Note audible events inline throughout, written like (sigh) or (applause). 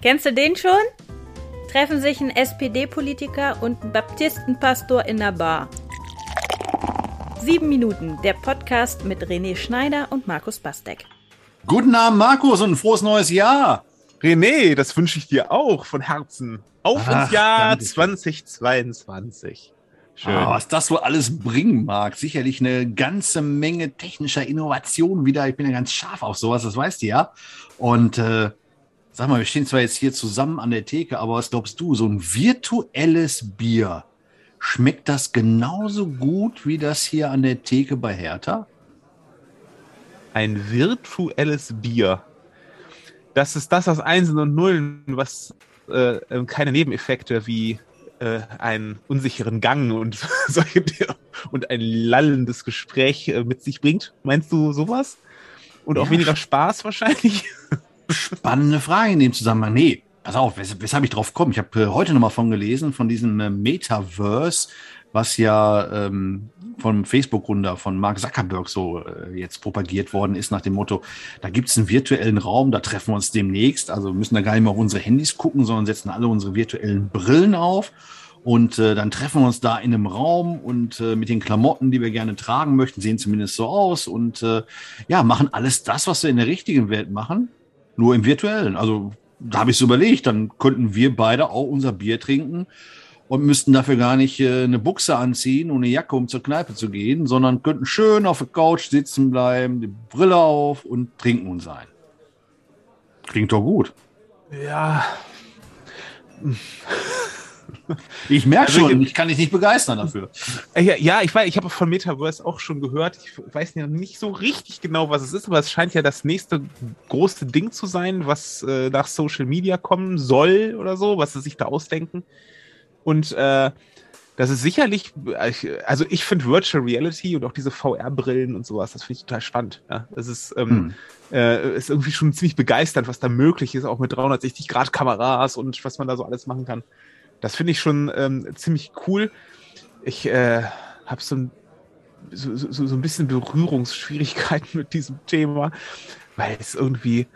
Kennst du den schon? Treffen sich ein SPD-Politiker und ein Baptistenpastor in der Bar. Sieben Minuten, der Podcast mit René Schneider und Markus Bastek. Guten Abend, Markus, und ein frohes neues Jahr. René, das wünsche ich dir auch von Herzen. Auf Ach, ins Jahr 2022. Schön. Oh, was das wohl alles bringen mag. Sicherlich eine ganze Menge technischer Innovationen wieder. Ich bin ja ganz scharf auf sowas, das weißt du ja. Und äh, sag mal, wir stehen zwar jetzt hier zusammen an der Theke, aber was glaubst du, so ein virtuelles Bier, schmeckt das genauso gut wie das hier an der Theke bei Hertha? Ein virtuelles Bier. Das ist das aus Einsen und Nullen, was äh, keine Nebeneffekte wie äh, einen unsicheren Gang und (laughs) solche und ein lallendes Gespräch äh, mit sich bringt. Meinst du sowas? Und ja, auch weniger Spaß wahrscheinlich? (laughs) Spannende Frage in dem Zusammenhang. Nee, pass auf, wes weshalb ich drauf komme. Ich habe äh, heute nochmal von gelesen, von diesem äh, Metaverse, was ja ähm, vom Facebook-Gründer von Mark Zuckerberg so äh, jetzt propagiert worden ist, nach dem Motto, da gibt es einen virtuellen Raum, da treffen wir uns demnächst, also müssen da gar nicht mehr auf unsere Handys gucken, sondern setzen alle unsere virtuellen Brillen auf und äh, dann treffen wir uns da in einem Raum und äh, mit den Klamotten, die wir gerne tragen möchten, sehen zumindest so aus und äh, ja, machen alles das, was wir in der richtigen Welt machen, nur im virtuellen. Also da habe ich so überlegt, dann könnten wir beide auch unser Bier trinken und müssten dafür gar nicht äh, eine Buchse anziehen und eine Jacke, um zur Kneipe zu gehen, sondern könnten schön auf der Couch sitzen bleiben, die Brille auf und trinken und sein. Klingt doch gut. Ja. (laughs) Ich merke also schon, ich, kann dich nicht begeistern dafür. Äh, ja, ja ich weiß, ich habe von Metaverse auch schon gehört. Ich weiß ja nicht so richtig genau, was es ist, aber es scheint ja das nächste große Ding zu sein, was äh, nach Social Media kommen soll oder so, was sie sich da ausdenken. Und äh, das ist sicherlich, also ich finde Virtual Reality und auch diese VR-Brillen und sowas, das finde ich total spannend. Ja, das ist, ähm, hm. äh, ist irgendwie schon ziemlich begeisternd, was da möglich ist, auch mit 360-Grad-Kameras und was man da so alles machen kann. Das finde ich schon ähm, ziemlich cool. Ich äh, habe so ein, so, so, so ein bisschen Berührungsschwierigkeiten (laughs) mit diesem Thema, weil es irgendwie,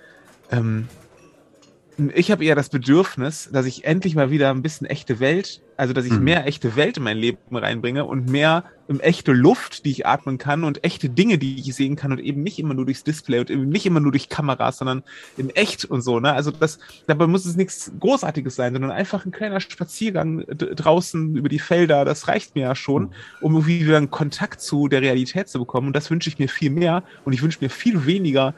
ähm, ich habe eher das Bedürfnis, dass ich endlich mal wieder ein bisschen echte Welt also, dass ich mhm. mehr echte Welt in mein Leben reinbringe und mehr echte Luft, die ich atmen kann und echte Dinge, die ich sehen kann und eben nicht immer nur durchs Display und eben nicht immer nur durch Kameras, sondern in echt und so. Ne? Also das, dabei muss es nichts Großartiges sein, sondern einfach ein kleiner Spaziergang draußen über die Felder. Das reicht mir ja schon, mhm. um irgendwie wieder einen Kontakt zu der Realität zu bekommen. Und das wünsche ich mir viel mehr. Und ich wünsche mir viel weniger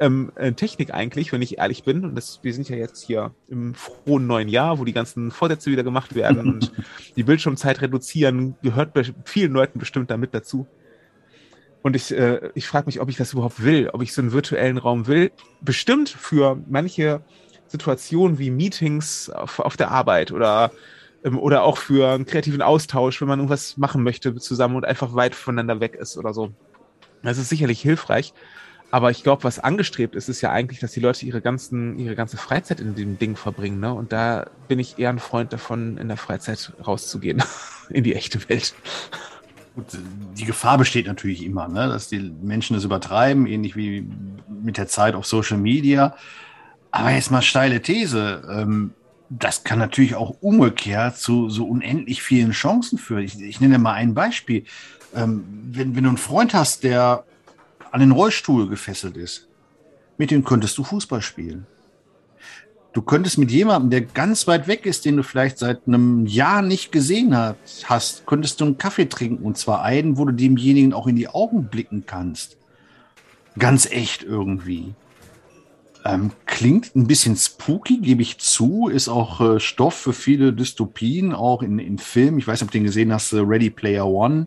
ähm, äh, Technik eigentlich, wenn ich ehrlich bin. Und das, wir sind ja jetzt hier im frohen neuen Jahr, wo die ganzen Vorsätze wieder gemacht werden und (laughs) die Bildschirmzeit reduzieren, gehört bei vielen Leuten bestimmt damit dazu. Und ich, äh, ich frage mich, ob ich das überhaupt will, ob ich so einen virtuellen Raum will. Bestimmt für manche Situationen wie Meetings auf, auf der Arbeit oder, ähm, oder auch für einen kreativen Austausch, wenn man irgendwas machen möchte zusammen und einfach weit voneinander weg ist oder so. Das ist sicherlich hilfreich. Aber ich glaube, was angestrebt ist, ist ja eigentlich, dass die Leute ihre ganzen, ihre ganze Freizeit in dem Ding verbringen. Ne? Und da bin ich eher ein Freund davon, in der Freizeit rauszugehen, (laughs) in die echte Welt. Gut, die Gefahr besteht natürlich immer, ne? dass die Menschen das übertreiben, ähnlich wie mit der Zeit auf Social Media. Aber jetzt mal steile These. Ähm, das kann natürlich auch umgekehrt zu so unendlich vielen Chancen führen. Ich, ich nenne mal ein Beispiel. Ähm, wenn, wenn du einen Freund hast, der an den Rollstuhl gefesselt ist, mit dem könntest du Fußball spielen. Du könntest mit jemandem, der ganz weit weg ist, den du vielleicht seit einem Jahr nicht gesehen hast, könntest du einen Kaffee trinken und zwar einen, wo du demjenigen auch in die Augen blicken kannst. Ganz echt irgendwie. Ähm, klingt ein bisschen spooky, gebe ich zu, ist auch äh, Stoff für viele Dystopien, auch in, in Filmen. Ich weiß nicht, ob du den gesehen hast, äh, Ready Player One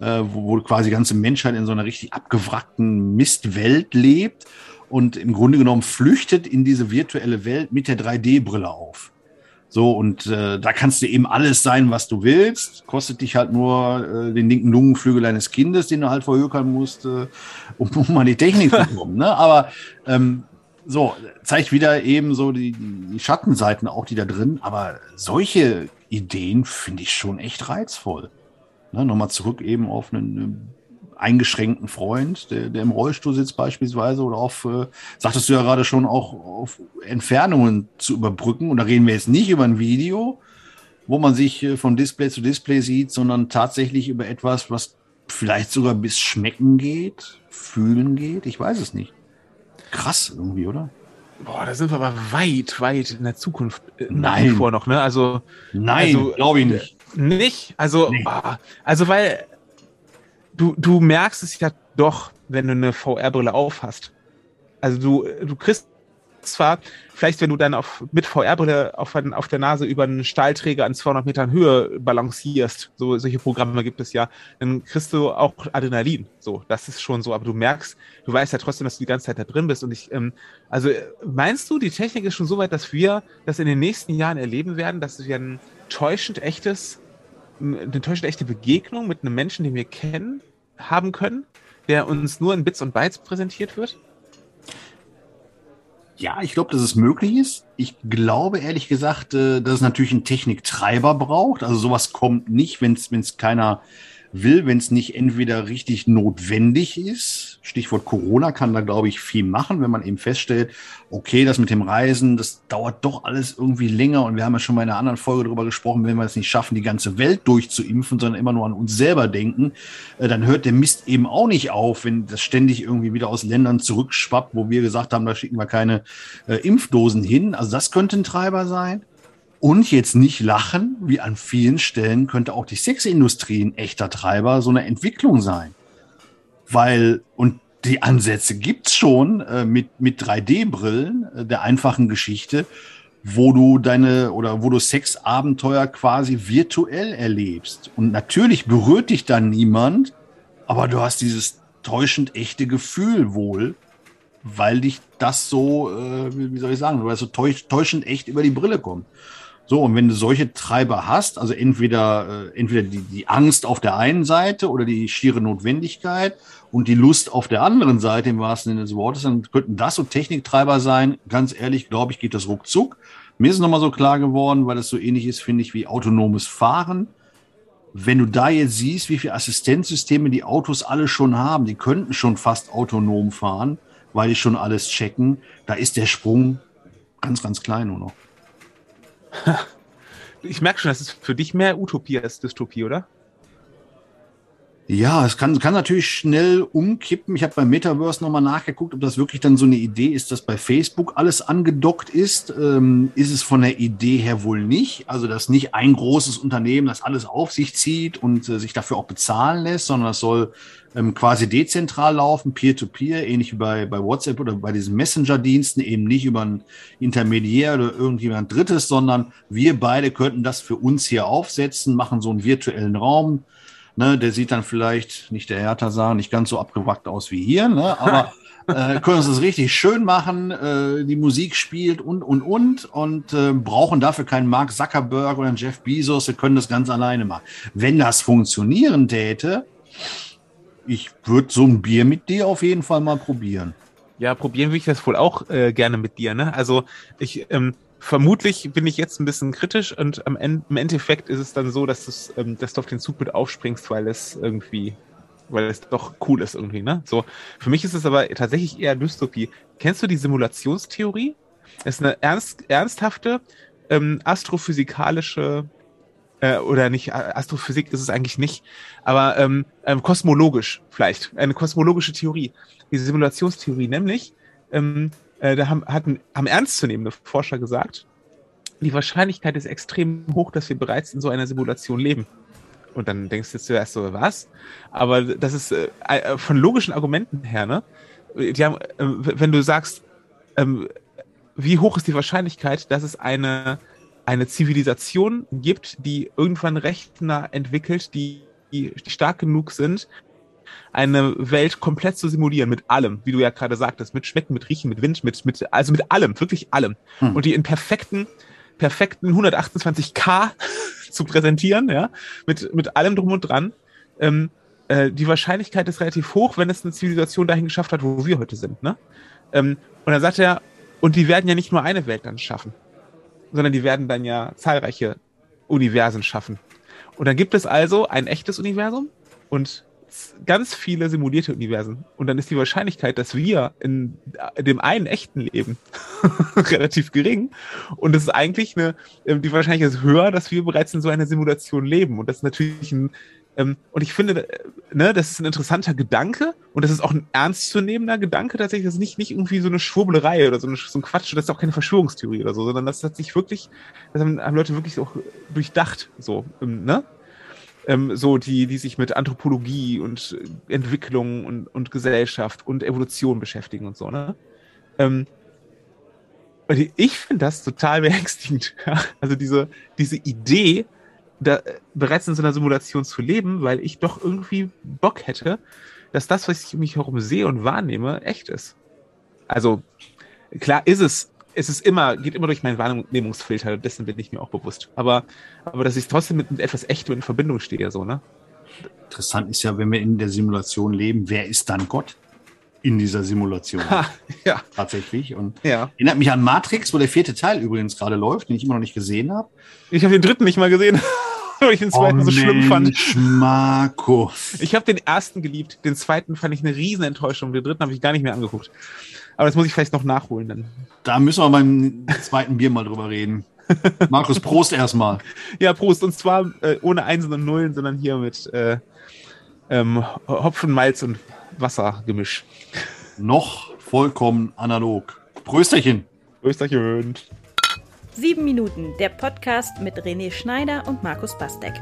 äh, wo, wo quasi die ganze Menschheit in so einer richtig abgewrackten Mistwelt lebt und im Grunde genommen flüchtet in diese virtuelle Welt mit der 3D-Brille auf. So, und äh, da kannst du eben alles sein, was du willst. Kostet dich halt nur äh, den linken Lungenflügel eines Kindes, den du halt verhökern musst, äh, um, um mal die Technik zu bekommen. Ne? Aber ähm, so, zeigt wieder eben so die, die Schattenseiten auch, die da drin. Aber solche Ideen finde ich schon echt reizvoll. Ne, Nochmal zurück eben auf eine, eine eingeschränkten Freund, der, der im Rollstuhl sitzt beispielsweise oder auf, äh, sagtest du ja gerade schon, auch auf Entfernungen zu überbrücken. Und da reden wir jetzt nicht über ein Video, wo man sich äh, von Display zu Display sieht, sondern tatsächlich über etwas, was vielleicht sogar bis Schmecken geht, Fühlen geht. Ich weiß es nicht. Krass irgendwie, oder? Boah, da sind wir aber weit, weit in der Zukunft. Äh, Nein. Vor noch, ne? Also. Nein, also, glaube ich nicht. Nicht? Also, nee. oh, also weil du, du merkst es ja doch, wenn du eine VR-Brille aufhast. Also du, du kriegst zwar, vielleicht wenn du dann auf, mit VR-Brille auf, auf der Nase über einen Stahlträger an 200 Metern Höhe balancierst, so solche Programme gibt es ja, dann kriegst du auch Adrenalin. So, das ist schon so, aber du merkst, du weißt ja trotzdem, dass du die ganze Zeit da drin bist. Und ich, ähm, also meinst du, die Technik ist schon so weit, dass wir das in den nächsten Jahren erleben werden, dass wir ein täuschend echtes, eine täuschend echte Begegnung mit einem Menschen, den wir kennen, haben können, der uns nur in Bits und Bytes präsentiert wird? Ja, ich glaube, dass es möglich ist. Ich glaube ehrlich gesagt, äh, dass es natürlich einen Techniktreiber braucht. Also sowas kommt nicht, wenn es keiner will, wenn es nicht entweder richtig notwendig ist. Stichwort Corona kann da, glaube ich, viel machen, wenn man eben feststellt, okay, das mit dem Reisen, das dauert doch alles irgendwie länger. Und wir haben ja schon mal in einer anderen Folge darüber gesprochen, wenn wir es nicht schaffen, die ganze Welt durchzuimpfen, sondern immer nur an uns selber denken, äh, dann hört der Mist eben auch nicht auf, wenn das ständig irgendwie wieder aus Ländern zurückschwappt, wo wir gesagt haben, da schicken wir keine äh, Impfdosen hin. Also das könnte ein Treiber sein. Und jetzt nicht lachen, wie an vielen Stellen könnte auch die Sexindustrie ein echter Treiber so eine Entwicklung sein. Weil, und die Ansätze gibt's schon äh, mit, mit 3D-Brillen äh, der einfachen Geschichte, wo du deine oder wo du Sexabenteuer quasi virtuell erlebst. Und natürlich berührt dich dann niemand, aber du hast dieses täuschend echte Gefühl wohl, weil dich das so, äh, wie soll ich sagen, weil es so täuschend echt über die Brille kommt. So, und wenn du solche Treiber hast, also entweder, äh, entweder die, die Angst auf der einen Seite oder die schiere Notwendigkeit und die Lust auf der anderen Seite im wahrsten Sinne des Wortes, dann könnten das so Techniktreiber sein. Ganz ehrlich, glaube ich, geht das ruckzuck. Mir ist nochmal so klar geworden, weil das so ähnlich ist, finde ich, wie autonomes Fahren. Wenn du da jetzt siehst, wie viele Assistenzsysteme die Autos alle schon haben, die könnten schon fast autonom fahren, weil die schon alles checken, da ist der Sprung ganz, ganz klein nur noch. (laughs) Ich merke schon, das ist für dich mehr Utopie als Dystopie, oder? Ja, es kann, kann natürlich schnell umkippen. Ich habe beim Metaverse nochmal nachgeguckt, ob das wirklich dann so eine Idee ist, dass bei Facebook alles angedockt ist. Ähm, ist es von der Idee her wohl nicht. Also, dass nicht ein großes Unternehmen das alles auf sich zieht und äh, sich dafür auch bezahlen lässt, sondern das soll ähm, quasi dezentral laufen, peer-to-peer, -peer, ähnlich wie bei, bei WhatsApp oder bei diesen Messenger-Diensten, eben nicht über einen Intermediär oder irgendjemand Drittes, sondern wir beide könnten das für uns hier aufsetzen, machen so einen virtuellen Raum Ne, der sieht dann vielleicht, nicht der Hertha sah, nicht ganz so abgewackt aus wie hier, ne, aber (laughs) äh, können uns das richtig schön machen, äh, die Musik spielt und, und, und und äh, brauchen dafür keinen Mark Zuckerberg oder einen Jeff Bezos, wir können das ganz alleine machen. Wenn das funktionieren täte, ich würde so ein Bier mit dir auf jeden Fall mal probieren. Ja, probieren würde ich das wohl auch äh, gerne mit dir. Ne? Also ich, ähm, vermutlich bin ich jetzt ein bisschen kritisch und am Ende, im Endeffekt ist es dann so, dass, es, ähm, dass du auf den Zug mit aufspringst, weil es irgendwie, weil es doch cool ist irgendwie, ne? So, für mich ist es aber tatsächlich eher Dystopie. Kennst du die Simulationstheorie? Das ist eine ernst, ernsthafte ähm, astrophysikalische äh, oder nicht, Astrophysik ist es eigentlich nicht, aber ähm, ähm, kosmologisch vielleicht, eine kosmologische Theorie. Die Simulationstheorie, nämlich, ähm, äh, da haben, hatten, haben ernstzunehmende Forscher gesagt, die Wahrscheinlichkeit ist extrem hoch, dass wir bereits in so einer Simulation leben. Und dann denkst du zuerst so, was? Aber das ist äh, äh von logischen Argumenten her, ne? Die haben, äh, wenn du sagst, ähm, wie hoch ist die Wahrscheinlichkeit, dass es eine, eine Zivilisation gibt, die irgendwann Rechner entwickelt, die, die stark genug sind, eine Welt komplett zu simulieren mit allem, wie du ja gerade sagtest, mit Schmecken, mit Riechen, mit Wind, mit, mit also mit allem, wirklich allem. Hm. Und die in perfekten, perfekten 128K (laughs) zu präsentieren, ja, mit, mit allem drum und dran. Ähm, äh, die Wahrscheinlichkeit ist relativ hoch, wenn es eine Zivilisation dahin geschafft hat, wo wir heute sind. Ne? Ähm, und dann sagt er, und die werden ja nicht nur eine Welt dann schaffen, sondern die werden dann ja zahlreiche Universen schaffen. Und dann gibt es also ein echtes Universum und ganz viele simulierte Universen. Und dann ist die Wahrscheinlichkeit, dass wir in dem einen echten leben, (laughs) relativ gering. Und es ist eigentlich eine, ähm, die Wahrscheinlichkeit ist höher, dass wir bereits in so einer Simulation leben. Und das ist natürlich ein, ähm, und ich finde, äh, ne, das ist ein interessanter Gedanke und das ist auch ein ernstzunehmender Gedanke tatsächlich. Das ist nicht, nicht irgendwie so eine Schwurblerei oder so, eine, so ein Quatsch. Das ist auch keine Verschwörungstheorie oder so, sondern das hat sich wirklich, das haben, haben Leute wirklich auch durchdacht, so, ähm, ne? Ähm, so die, die sich mit Anthropologie und Entwicklung und, und Gesellschaft und Evolution beschäftigen und so, ne? Ähm, ich finde das total (laughs) beängstigend. Also diese, diese Idee, da, bereits in so einer Simulation zu leben, weil ich doch irgendwie Bock hätte, dass das, was ich um mich herum sehe und wahrnehme, echt ist. Also klar ist es es ist immer, geht immer durch meinen Wahrnehmungsfilter, dessen bin ich mir auch bewusst. Aber, aber dass ich trotzdem mit, mit etwas Echtem in Verbindung stehe, so, ne? Interessant ist ja, wenn wir in der Simulation leben, wer ist dann Gott? in dieser Simulation. Ha, ja. Tatsächlich. Und ja. erinnert mich an Matrix, wo der vierte Teil übrigens gerade läuft, den ich immer noch nicht gesehen habe. Ich habe den dritten nicht mal gesehen, (laughs) weil ich den zweiten oh, so schlimm fand. Marco. Ich habe den ersten geliebt, den zweiten fand ich eine riesen Enttäuschung, den dritten habe ich gar nicht mehr angeguckt. Aber das muss ich vielleicht noch nachholen dann. Da müssen wir beim zweiten Bier mal drüber reden. (laughs) Markus, Prost erstmal. Ja, Prost. Und zwar äh, ohne Einsen und Nullen, sondern hier mit äh, ähm, Hopfen, Malz und Wassergemisch. Noch vollkommen analog. Prösterchen. Prösterchen. Sieben Minuten, der Podcast mit René Schneider und Markus Bastek.